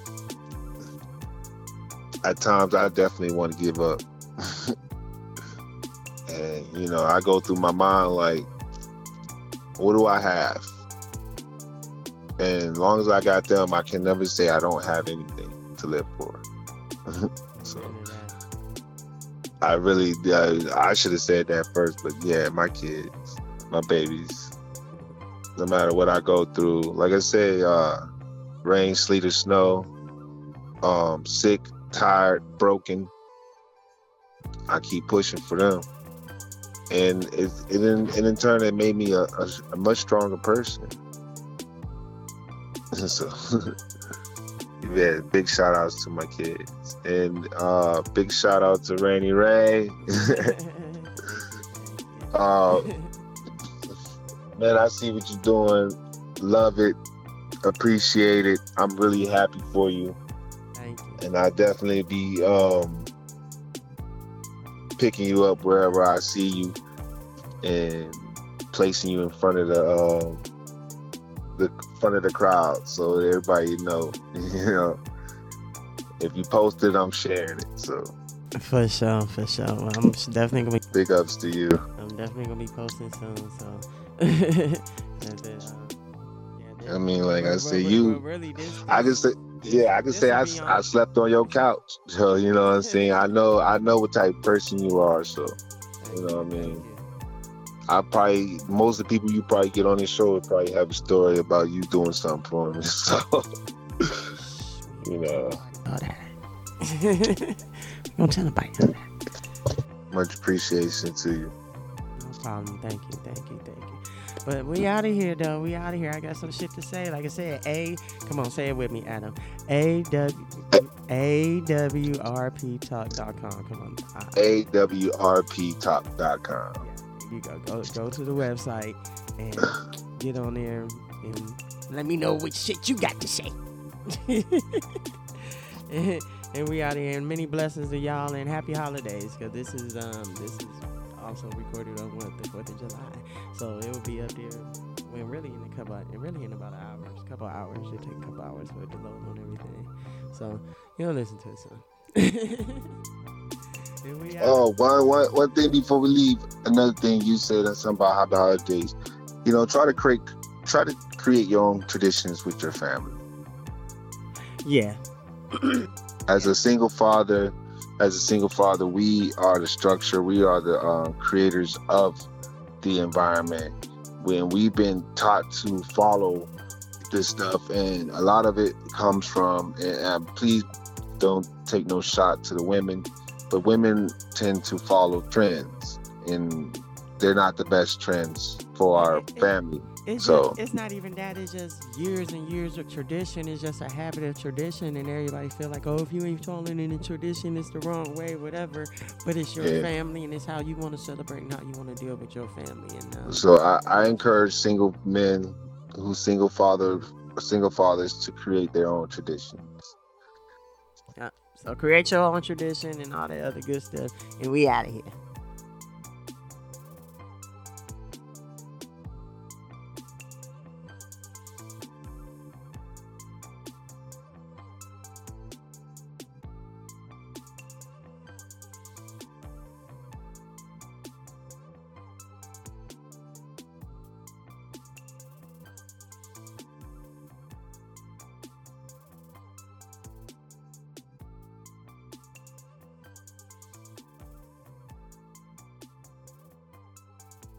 at times I definitely want to give up. and you know, I go through my mind like, what do I have? And as long as I got them, I can never say I don't have anything to live for. so Amen to that. I really, uh, I should have said that first, but yeah, my kids, my babies, no matter what I go through, like I say, uh, rain, sleet, or snow, um, sick, tired, broken, I keep pushing for them. And it, it in, and in turn, it made me a, a, a much stronger person. so, yeah, big shout outs to my kids. And uh, big shout out to Rainy Ray. Uh, man, I see what you're doing. Love it. Appreciate it. I'm really happy for you. Thank you. And I definitely be um picking you up wherever I see you and placing you in front of the um the front of the crowd so everybody know. You know. If you post it, I'm sharing it. So For sure, for sure. Well, I'm definitely gonna be. big ups to you. I'm definitely gonna be posting soon. So. then, um, yeah, I mean, like I say, you- really, I can say, yeah, I can say I, I slept on your couch. So you know what I'm saying. I know I know what type of person you are. So you know what I mean? I probably most of the people you probably get on this show would probably have a story about you doing something for them. So you know, All that. we gonna tell nobody much appreciation to you. No problem. Thank you, thank you, thank you. But we out of here though. We out of here. I got some shit to say. Like I said, A come on, say it with me, Adam. A W A W R P talk.com. Come on. I- awrptalk.com. Yeah, you go. Go go to the website and get on there and let me know what shit you got to say. and, and we out here and many blessings to y'all and happy holidays because this is um this is also recorded on what the Fourth of July, so it will be up there. When really in a couple, really in about an hour, a couple hours. It take a couple hours for it to load on everything. So you'll listen to it soon. and. Oh, one, one, one thing before we leave. Another thing you said that's something about happy holidays. You know, try to create try to create your own traditions with your family. yeah. as a single father, as a single father, we are the structure. We are the uh, creators of the environment. When we've been taught to follow this stuff, and a lot of it comes from. And, please don't take no shot to the women. but women tend to follow trends, and they're not the best trends for our family. It's, So- just, it's not even that. It's just years and years of tradition. It's just a habit of tradition, and everybody feel like, oh, if you ain't following in the tradition, it's the wrong way, whatever. But it's your Yeah. family, and it's how you want to celebrate and how you want to deal with your family. And um, So I, I encourage single men who single father single fathers to create their own traditions. so create your own tradition and all that other good stuff, and we out of here.